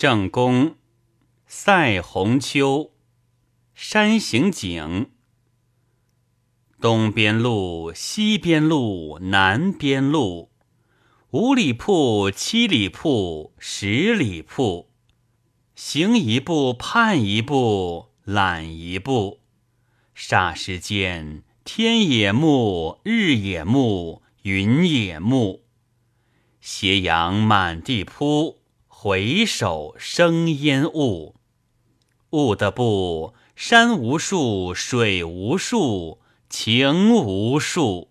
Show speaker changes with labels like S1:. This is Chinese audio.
S1: 正宫，塞鸿秋。山行景。东边路，西边路，南边路。五里铺，七里铺，十里铺。行一步，盼一步，懒一步。霎时间，天也暮，日也暮，云也暮。斜阳满地铺，回首生烟雾。雾的不，山无数，水无数，情无数。